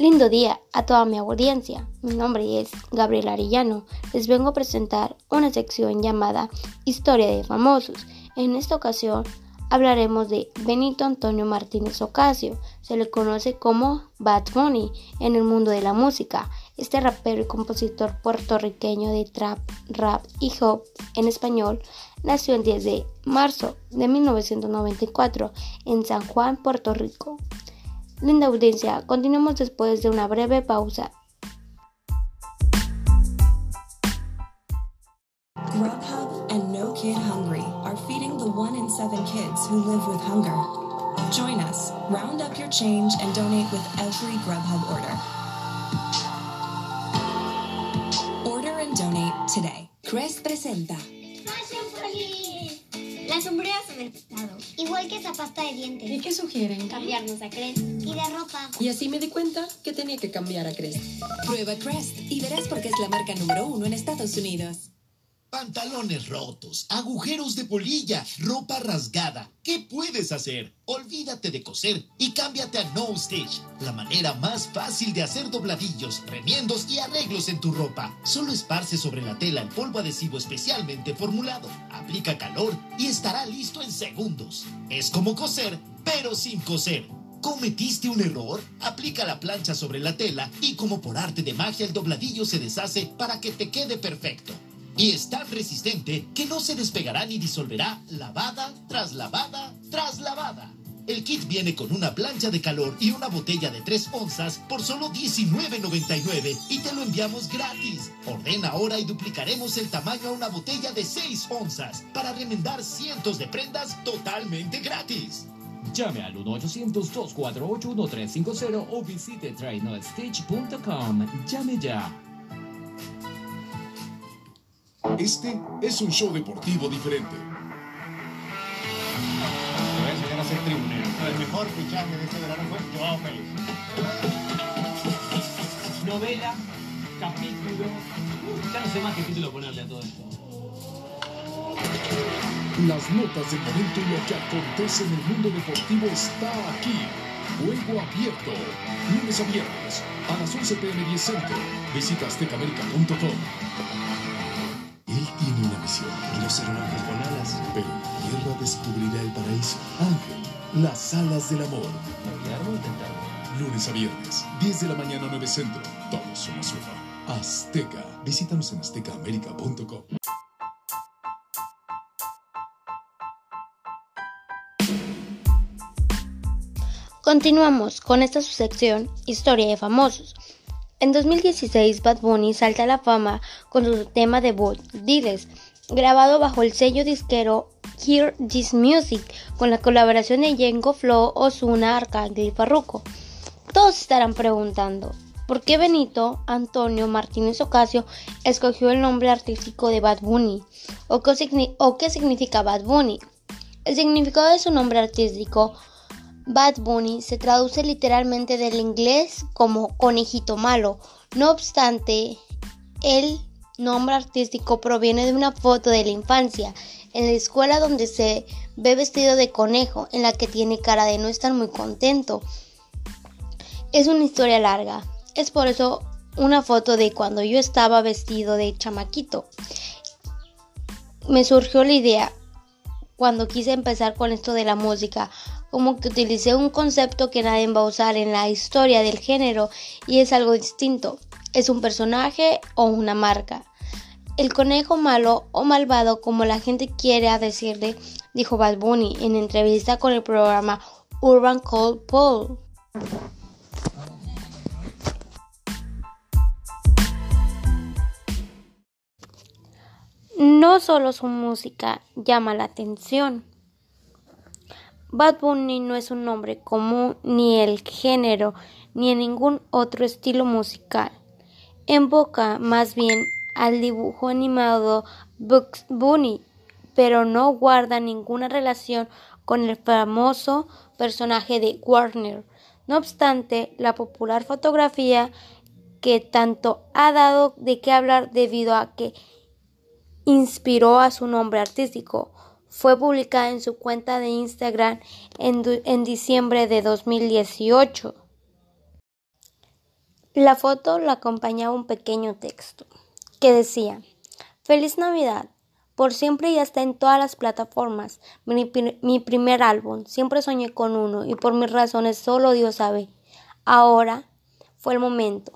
Lindo día a toda mi audiencia. Mi nombre es Gabriel Arellano. Les vengo a presentar una sección llamada Historia de Famosos. En esta ocasión hablaremos de Benito Antonio Martínez Ocasio. Se le conoce como Bad Bunny en el mundo de la música. Este rapero y compositor puertorriqueño de trap, rap y hop en español nació el 10 de marzo de 1994 en San Juan, Puerto Rico. Linda audiencia, continuamos después de una breve pausa. Grubhub and No Kid Hungry are feeding the one in seven kids who live with hunger. Join us, round up your change, and donate with every Grubhub order. Order and donate today. Crest presenta. Las sombreras en el. Igual que esa pasta de dientes. ¿Y qué sugieren? Cambiarnos a Crest. Y de ropa. Y así me di cuenta que tenía que cambiar a Crest. Prueba Crest y verás por qué es la marca número uno en Estados Unidos. Pantalones rotos, agujeros de polilla, ropa rasgada. ¿Qué puedes hacer? Olvídate de coser y cámbiate a No Stitch, la manera más fácil de hacer dobladillos, remiendos y arreglos en tu ropa. Solo esparce sobre la tela el polvo adhesivo especialmente formulado, aplica calor y estará listo en segundos. Es como coser, pero sin coser. ¿Cometiste un error? Aplica la plancha sobre la tela y como por arte de magia el dobladillo se deshace para que te quede perfecto. Y tan resistente que no se despegará ni disolverá lavada tras lavada tras lavada. El kit viene con una plancha de calor y una botella de 3 onzas por solo $19.99 y te lo enviamos gratis. Ordena ahora y duplicaremos el tamaño a una botella de 6 onzas para remendar cientos de prendas totalmente gratis. Llame al 1-800-248-1350 o visite trainostitch.com. Llame ya. Este es un show deportivo diferente. Te voy a enseñar a ser tribunero. El mejor fichaje de este verano fue Joao Félix. novela, capítulo. Ya no sé más qué título ponerle a todo esto. Las notas del momento y lo que acontece en el mundo deportivo está aquí. Juego abierto. Lunes a viernes a las 11 pm 10 centro. Visita aztecamerica.com. Ángel, las alas del amor. Lunes a viernes, 10 de la mañana 9 centro. Todos somos uno. Azteca. Visítanos en aztecaamerica.com. Continuamos con esta su sección Historia de Famosos. En 2016, Bad Bunny salta a la fama con su tema debut, Diles, grabado bajo el sello disquero Hear This Music, con la colaboración de Yengo Flow, Ozuna, Arcángel y Farruko. Todos estarán preguntando, ¿por qué Benito Antonio Martínez Ocasio escogió el nombre artístico de Bad Bunny? ¿O qué, o qué significa Bad Bunny? El significado de su nombre artístico Bad Bunny se traduce literalmente del inglés como conejito malo. No obstante, el nombre artístico proviene de una foto de la infancia en la escuela donde se ve vestido de conejo, en la que tiene cara de no estar muy contento. Es una historia larga. Es por eso una foto de cuando yo estaba vestido de chamaquito. Me surgió la idea cuando quise empezar con esto de la música, como que utilicé un concepto que nadie va a usar en la historia del género y es algo distinto. Es un personaje o una marca. El conejo malo o malvado, como la gente quiere decirle, dijo Bad Bunny en entrevista con el programa Urban Cold Paul. No solo su música llama la atención. Bad Bunny no es un nombre común ni el género ni en ningún otro estilo musical. Invoca más bien al dibujo animado Bugs Bunny, pero no guarda ninguna relación con el famoso personaje de Warner. No obstante, la popular fotografía que tanto ha dado de qué hablar debido a que inspiró a su nombre artístico. Fue publicada en su cuenta de Instagram en, en, diciembre de 2018. La foto la acompañaba un pequeño texto que decía Feliz Navidad. Por siempre ya está en todas las plataformas. Mi, mi, primer álbum. Siempre soñé con uno y por mis razones solo Dios sabe. Ahora fue el momento.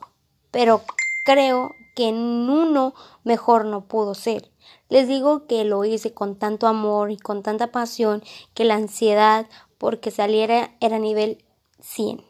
Pero creo que en uno mejor no pudo ser. Les digo que lo hice con tanto amor y con tanta pasión que la ansiedad porque saliera era nivel 100.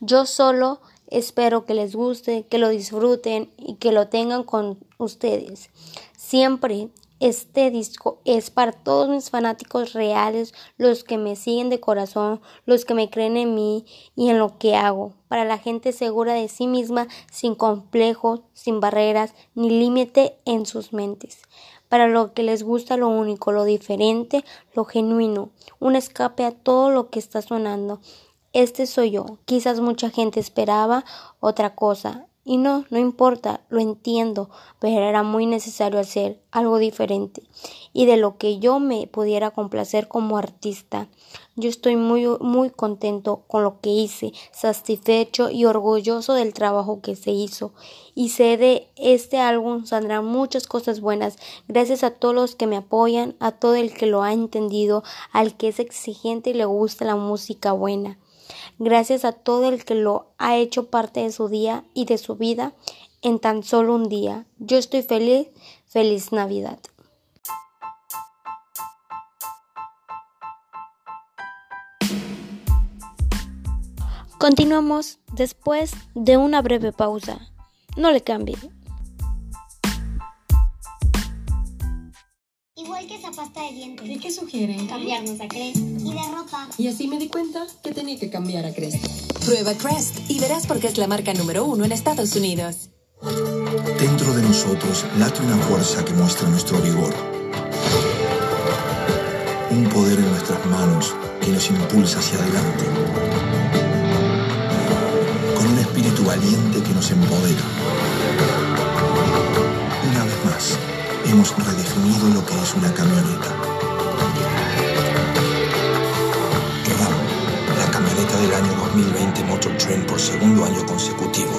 Yo solo espero que les guste, que lo disfruten y que lo tengan con ustedes. Siempre este disco es para todos mis fanáticos reales, los que me siguen de corazón, los que me creen en mí y en lo que hago, para la gente segura de sí misma, sin complejos, sin barreras, ni límite en sus mentes, para lo que les gusta lo único, lo diferente, lo genuino, un escape a todo lo que está sonando. Este soy yo. Quizás mucha gente esperaba otra cosa, y no, no importa, lo entiendo, pero era muy necesario hacer algo diferente y de lo que yo me pudiera complacer como artista. Yo estoy muy, muy contento con lo que hice, satisfecho y orgulloso del trabajo que se hizo. Y sé de este álbum saldrán muchas cosas buenas, gracias a todos los que me apoyan, a todo el que lo ha entendido, al que es exigente y le gusta la música buena gracias a todo el que lo ha hecho parte de su día y de su vida en tan solo un día. Yo estoy feliz, feliz Navidad. Continuamos después de una breve pausa. No le cambie. Pasta de dientes. ¿Y qué sugieren? Cambiarnos a Crest. Y de ropa. Y así me di cuenta que tenía que cambiar a Crest. Prueba Crest y verás por qué es la marca número uno en Estados Unidos. Dentro de nosotros late una fuerza que muestra nuestro vigor. Un poder en nuestras manos que nos impulsa hacia adelante. Con un espíritu valiente que nos empodera. Hemos redefinido lo que es una camioneta. RAM, la camioneta del año 2020 Motor Trend por segundo año consecutivo.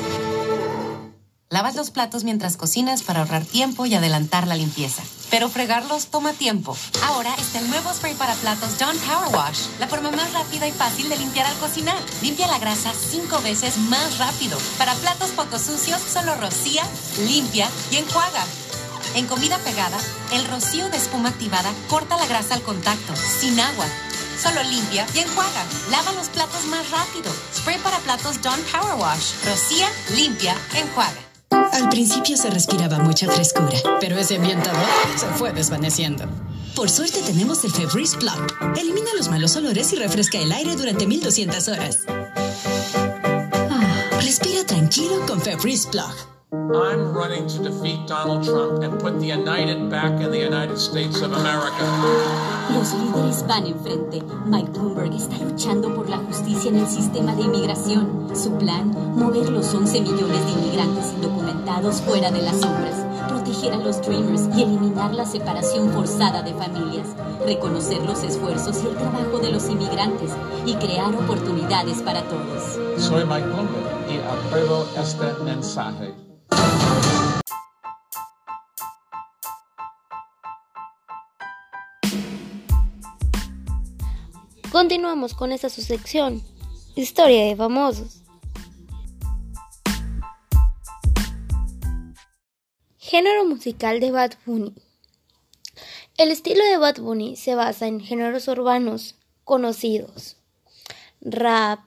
Lavas los platos mientras cocinas para ahorrar tiempo y adelantar la limpieza. Pero fregarlos toma tiempo. Ahora está el nuevo spray para platos Dawn Power Wash, la forma más rápida y fácil de limpiar al cocinar. Limpia la grasa cinco veces más rápido. Para platos poco sucios, solo rocía, limpia y enjuaga. En comida pegada, el rocío de espuma activada corta la grasa al contacto, sin agua. Solo limpia y enjuaga. Lava los platos más rápido. Spray para platos Dawn Power Wash. Rocía, limpia, enjuaga. Al principio se respiraba mucha frescura, pero ese ambientador se fue desvaneciendo. Por suerte tenemos el Febreze Plug. Elimina los malos olores y refresca el aire durante 1200 horas. Ah, respira tranquilo con Febreze Plug. I'm running to defeat Donald Trump and put the United back in the United States of America. Los líderes van enfrente. Mike Bloomberg está luchando por la justicia en el sistema de inmigración. Su plan, mover los 11 millones de inmigrantes indocumentados fuera de las sombras, proteger a los Dreamers y eliminar la separación forzada de familias, reconocer los esfuerzos y el trabajo de los inmigrantes y crear oportunidades para todos. Soy Mike Bloomberg y apruebo este mensaje. Continuamos con esta su sección, Historia de famosos. Género musical de Bad Bunny. El estilo de Bad Bunny se basa en géneros urbanos conocidos: rap,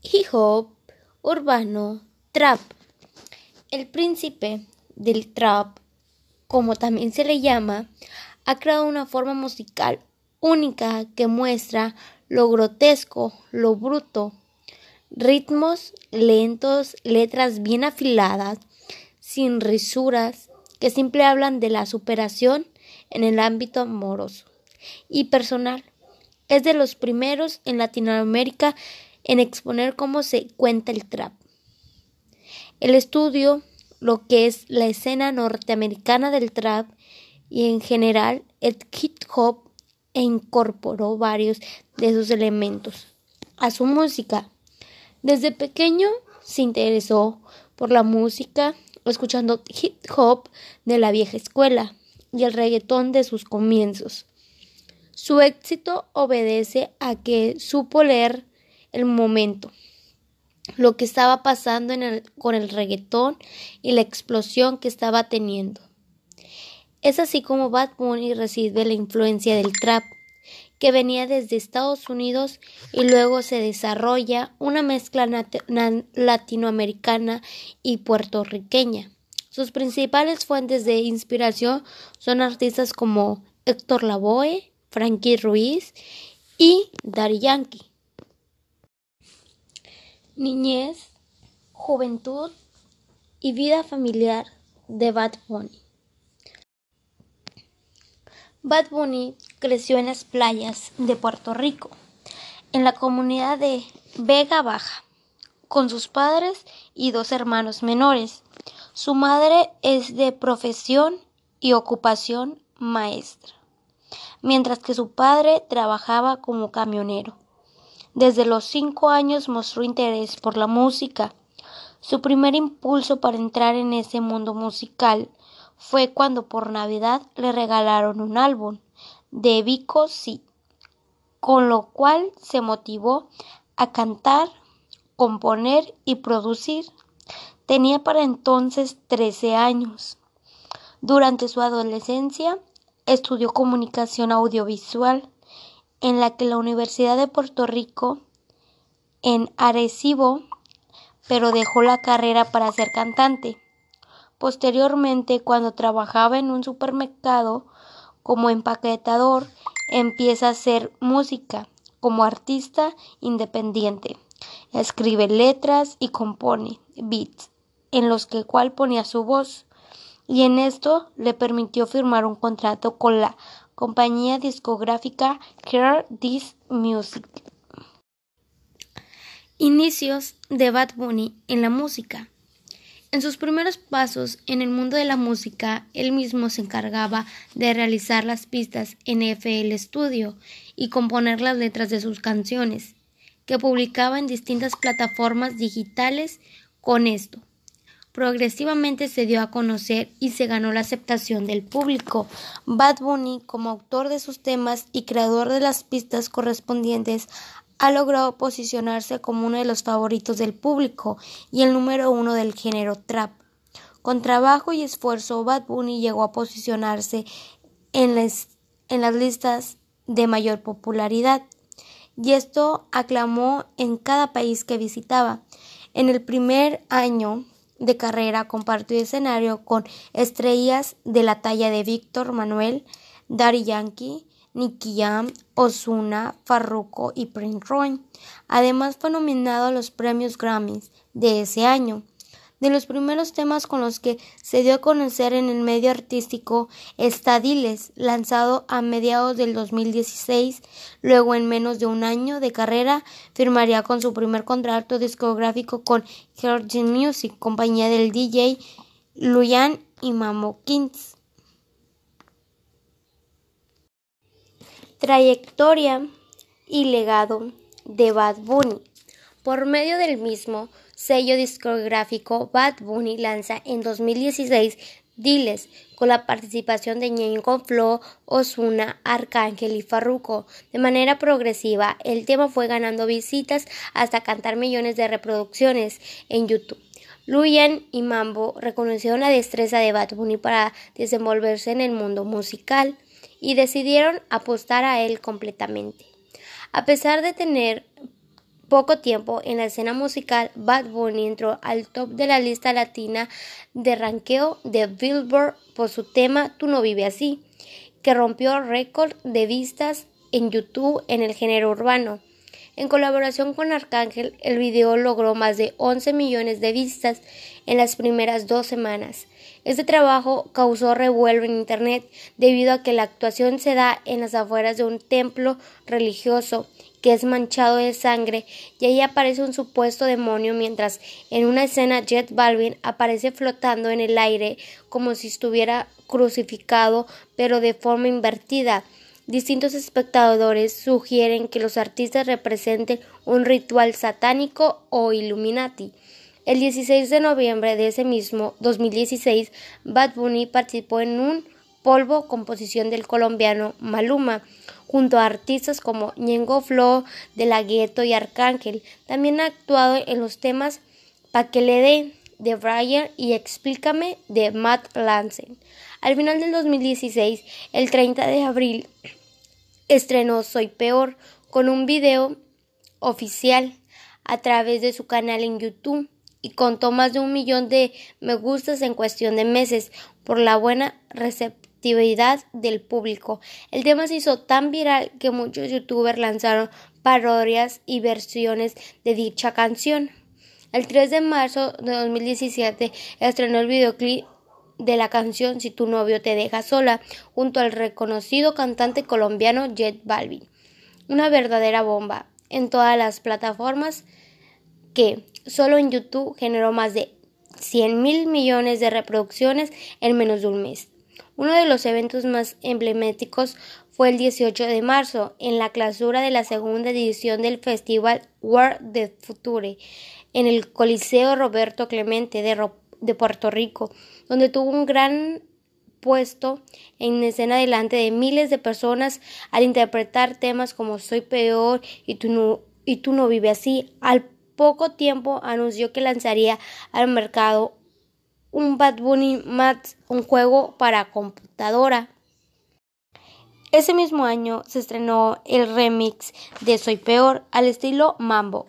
hip hop, urbano, trap. El príncipe del trap, como también se le llama, ha creado una forma musical única que muestra lo grotesco, lo bruto, ritmos lentos, letras bien afiladas, sin risuras, que siempre hablan de la superación en el ámbito amoroso y personal. Es de los primeros en Latinoamérica en exponer cómo se cuenta el trap. El estudio, lo que es la escena norteamericana del trap y en general el hip hop e incorporó varios de esos elementos a su música. Desde pequeño se interesó por la música, escuchando hip hop de la vieja escuela y el reggaetón de sus comienzos. Su éxito obedece a que supo leer el momento, lo que estaba pasando con el reggaetón y la explosión que estaba teniendo. Es así como Bad Bunny recibe la influencia del trap, que venía desde Estados Unidos y luego se desarrolla una mezcla latinoamericana y puertorriqueña. Sus principales fuentes de inspiración son artistas como Héctor Lavoe, Frankie Ruiz y Daddy Yankee. Niñez, juventud y vida familiar de Bad Bunny. Bad Bunny creció en las playas de Puerto Rico, en la comunidad de Vega Baja, con sus padres y dos hermanos menores. Su madre es de profesión y ocupación maestra, mientras que su padre trabajaba como camionero. Desde los cinco años mostró interés por la música. Su primer impulso para entrar en ese mundo musical fue cuando por Navidad le regalaron un álbum de Vico Sí, con lo cual se motivó a cantar, componer y producir. Tenía para entonces 13 años. Durante su adolescencia estudió comunicación audiovisual en la que la Universidad de Puerto Rico en Arecibo, pero dejó la carrera para ser cantante. Posteriormente, cuando trabajaba en un supermercado como empaquetador, empieza a hacer música como artista independiente. Escribe letras y compone beats en los que cual ponía su voz y en esto le permitió firmar un contrato con la compañía discográfica Hear This Music. Inicios de Bad Bunny en la música. En sus primeros pasos en el mundo de la música, él mismo se encargaba de realizar las pistas en FL Studio y componer las letras de sus canciones, que publicaba en distintas plataformas digitales con esto. Progresivamente se dio a conocer y se ganó la aceptación del público. Bad Bunny, como autor de sus temas y creador de las pistas correspondientes, ha logrado posicionarse como uno de los favoritos del público y el número uno del género trap. Con trabajo y esfuerzo, Bad Bunny llegó a posicionarse en las, en las listas de mayor popularidad, y esto aclamó en cada país que visitaba. En el primer año de carrera compartió escenario con estrellas de la talla de Víctor Manuel, Daddy Yankee, Nicky Jam, Ozuna, Farruko y Prince Roy. Además fue nominado a los premios Grammys de ese año. De los primeros temas con los que se dio a conocer en el medio artístico está Diles, lanzado a mediados del 2016. Luego, en menos de un año de carrera, firmaría con su primer contrato discográfico con Virgin Music, compañía del DJ Luyan y Mamo Kings. Trayectoria y legado de Bad Bunny. Por medio del mismo sello discográfico, Bad Bunny lanza en 2016 Diles, con la participación de Ñengo Flow, Osuna, Arcángel y Farruko. De manera progresiva, el tema fue ganando visitas hasta cantar millones de reproducciones en YouTube. Luyan y Mambo reconocieron la destreza de Bad Bunny para desenvolverse en el mundo musical y decidieron apostar a él completamente. A pesar de tener poco tiempo en la escena musical, Bad Bunny entró al top de la lista latina de ranqueo de Billboard por su tema Tú no vive así, que rompió récord de vistas en YouTube en el género urbano. En colaboración con Arcángel, el video logró más de 11 millones de vistas en las primeras dos semanas. Este trabajo causó revuelo en Internet debido a que la actuación se da en las afueras de un templo religioso que es manchado de sangre y ahí aparece un supuesto demonio mientras en una escena Jet Balvin aparece flotando en el aire como si estuviera crucificado pero de forma invertida. Distintos espectadores sugieren que los artistas representen un ritual satánico o Illuminati. El 16 de noviembre de ese mismo 2016, Bad Bunny participó en un polvo composición del colombiano Maluma, junto a artistas como Ñengo Flow, De La Gueto y Arcángel. También ha actuado en los temas Pa' que le dé de Brian y Explícame de Matt Lansen. Al final del 2016, el 30 de abril, estrenó Soy Peor con un video oficial a través de su canal en YouTube y contó más de un millón de me gustas en cuestión de meses por la buena receptividad del público. El tema se hizo tan viral que muchos youtubers lanzaron parodias y versiones de dicha canción. El 3 de marzo de 2017 estrenó el videoclip de la canción Si tu novio te deja sola junto al reconocido cantante colombiano Jet Balvin. Una verdadera bomba en todas las plataformas que solo en YouTube generó más de 100 mil millones de reproducciones en menos de un mes. Uno de los eventos más emblemáticos fue el 18 de marzo, en la clausura de la segunda edición del festival World de Future, en el Coliseo Roberto Clemente de, Puerto Rico, donde tuvo un gran puesto en escena delante de miles de personas al interpretar temas como Soy peor y tú no, y tú no vives así. Al poco tiempo anunció que lanzaría al mercado un Bad Bunny Mats, un juego para computadora. Ese mismo año se estrenó el remix de Soy Peor al estilo Mambo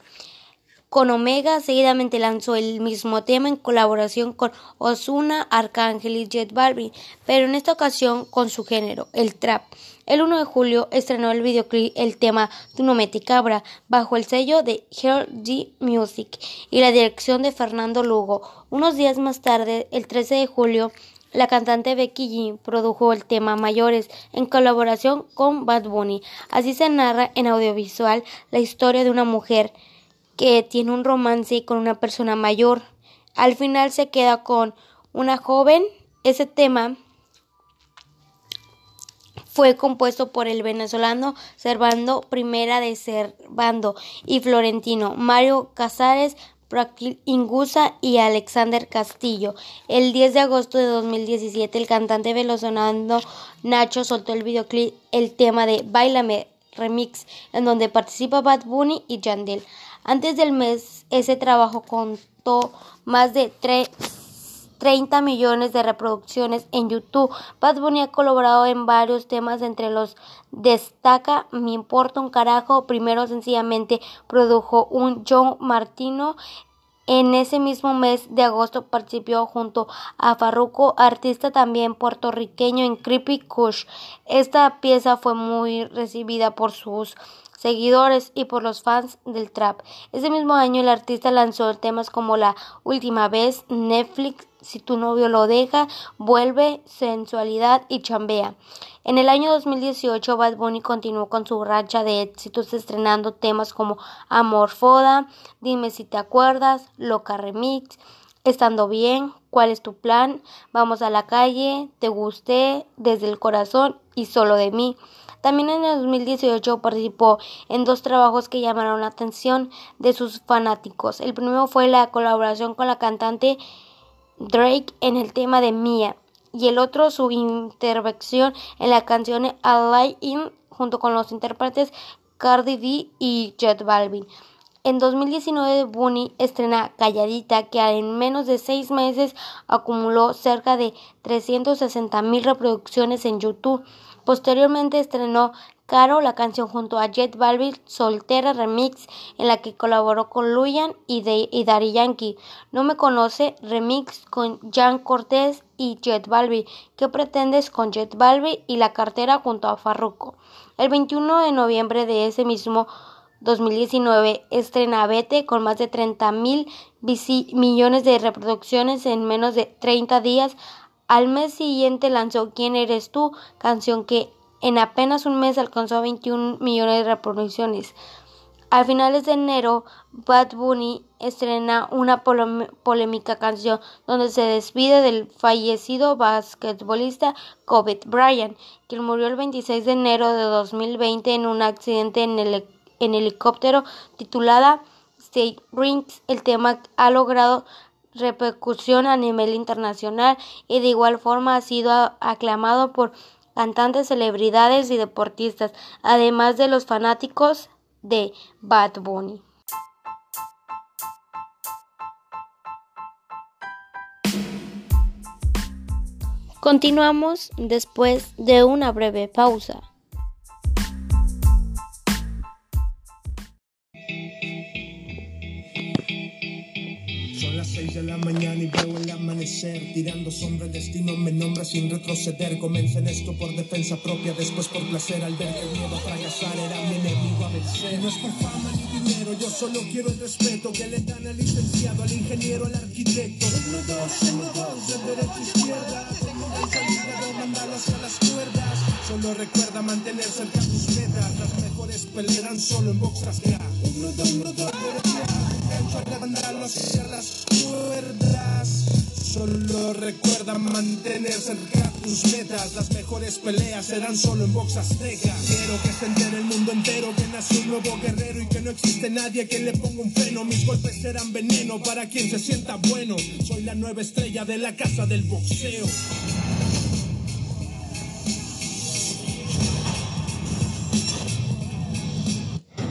con Omega seguidamente lanzó el mismo tema en colaboración con Ozuna, Arcángel y Jet Balvin, pero en esta ocasión con su género, el trap. El 1 de julio estrenó el videoclip el tema Tu no me cabra bajo el sello de Hear G Music y la dirección de Fernando Lugo. Unos días más tarde, el 13 de julio, la cantante Becky G produjo el tema Mayores en colaboración con Bad Bunny. Así se narra en audiovisual la historia de una mujer que tiene un romance con una persona mayor. Al final se queda con una joven. Ese tema fue compuesto por el venezolano Servando Primera de Servando y Florentino, Mario Casares, Prakil Ingusa y Alexander Castillo. El 10 de agosto de 2017, el cantante venezolano Nacho soltó el videoclip El tema de Bailame Remix, en donde participa Bad Bunny y Yandel. Antes del mes, ese trabajo contó más de 30 millones de reproducciones en YouTube. Bad Bunny ha colaborado en varios temas, entre los destaca Me importa un carajo. Primero sencillamente produjo un John Martino. En ese mismo mes de agosto participó junto a Farruko, artista también puertorriqueño en Creepy Kush. Esta pieza fue muy recibida por sus seguidores y por los fans del trap. Ese mismo año el artista lanzó temas como La Última Vez, Netflix, Si tu novio lo deja, Vuelve, Sensualidad y Chambea. En el año 2018 Bad Bunny continuó con su racha de éxitos estrenando temas como Amor Foda, Dime si te acuerdas, Loca Remix, Estando bien, ¿cuál es tu plan? Vamos a la calle, te gusté, desde el corazón y solo de mí. También en el 2018 participó en dos trabajos que llamaron la atención de sus fanáticos. El primero fue la colaboración con la cantante Drake en el tema de Mia y el otro su intervención en la canción I In junto con los intérpretes Cardi B y Jet Balvin. En 2019 Bunny estrena Calladita que en menos de seis meses acumuló cerca de 360 mil reproducciones en YouTube. Posteriormente estrenó Caro, la canción junto a Jet Balvin, Soltera Remix, en la que colaboró con Luyan y, de, Yankee. No me conoce, remix con Jan Cortés y Jet Balvin. ¿Qué pretendes con Jet Balvin y la cartera junto a Farruko? El 21 de noviembre de ese mismo 2019 estrena Vete con más de 30 mil millones de reproducciones en menos de 30 días al mes siguiente lanzó ¿Quién eres tú? canción que en apenas un mes alcanzó 21 millones de reproducciones. A finales de enero, Bad Bunny estrena una polémica canción donde se despide del fallecido basquetbolista Kobe Bryant, quien murió el 26 de enero de 2020 en un accidente en, el, en helicóptero titulada State Rings. El tema ha logrado repercusión a nivel internacional y de igual forma ha sido aclamado por cantantes, celebridades y deportistas, además de los fanáticos de Bad Bunny. Continuamos después de una breve pausa. De la mañana y veo el amanecer Tirando sombra, el destino me nombra sin retroceder. Comencé en esto por defensa propia, después por placer. Al ver que miedo a fracasar era mi enemigo a vencer. No es por fama ni dinero, yo solo quiero el respeto Que le dan al licenciado, al ingeniero, al arquitecto. Uno, dos, uno, dos, de derecha a izquierda. Tengo mentalidad de mandarlo hacia las cuerdas. Solo recuerda mantener cerca tus metas. Las mejores pelearán solo en boxas Uno, dos, uno, dos, cuerdas. Solo recuerda mantener cerca tus metas. Las mejores peleas serán solo en box azteca. Quiero que se entere el mundo entero que nació un nuevo guerrero y que no existe nadie que le ponga un freno. Mis golpes serán veneno para quien se sienta bueno. Soy la nueva estrella de la casa del boxeo.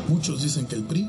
Muchos dicen que el PRI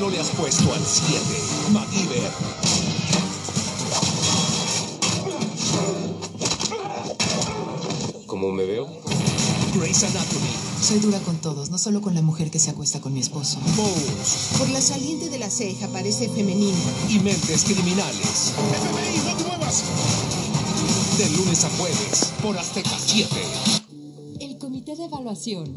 No le has puesto al 7. MacGyver. ¿Cómo me veo? Grey's Anatomy. Soy dura con todos, no solo con la mujer que se acuesta con mi esposo. Mouse. Por la saliente de la ceja parece femenina. Y mentes criminales. FBI, no te muevas. De lunes a jueves, por Azteca 7. El Comité de Evaluación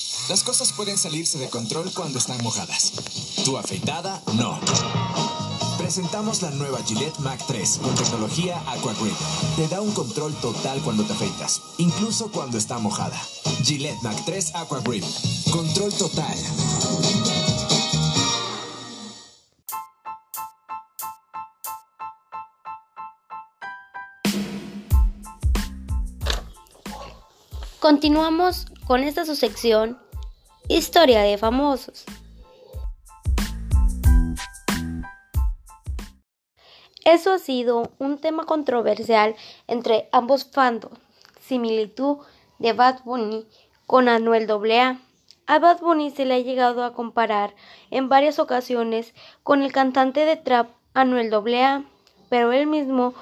Las cosas pueden salirse de control cuando están mojadas. Tu afeitada, no. Presentamos la nueva Gillette Mac 3 con tecnología Aqua Grip. Te da un control total cuando te afeitas, incluso cuando está mojada. Gillette Mac 3 Aqua Grip. Control total. Continuamos con esta su sección Historia de famosos. Eso ha sido un tema controversial entre ambos fandoms, similitud de Bad Bunny con Anuel AA. A Bad Bunny se le ha llegado a comparar en varias ocasiones con el cantante de trap Anuel AA, pero él mismo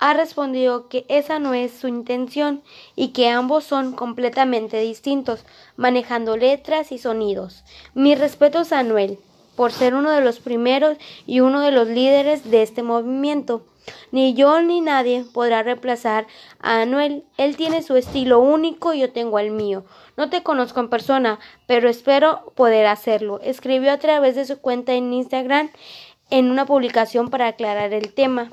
ha respondido que esa no es su intención y que ambos son completamente distintos, manejando letras y sonidos. Mis respetos a Anuel, por ser uno de los primeros y uno de los líderes de este movimiento. Ni yo ni nadie podrá reemplazar a Anuel. Él tiene su estilo único y yo tengo el mío. No te conozco en persona, pero espero poder hacerlo. Escribió a través de su cuenta en Instagram en una publicación para aclarar el tema.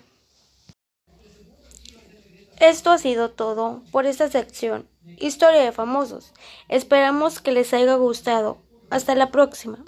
Esto ha sido todo por esta sección, Historia de Famosos. Esperamos que les haya gustado. Hasta la próxima.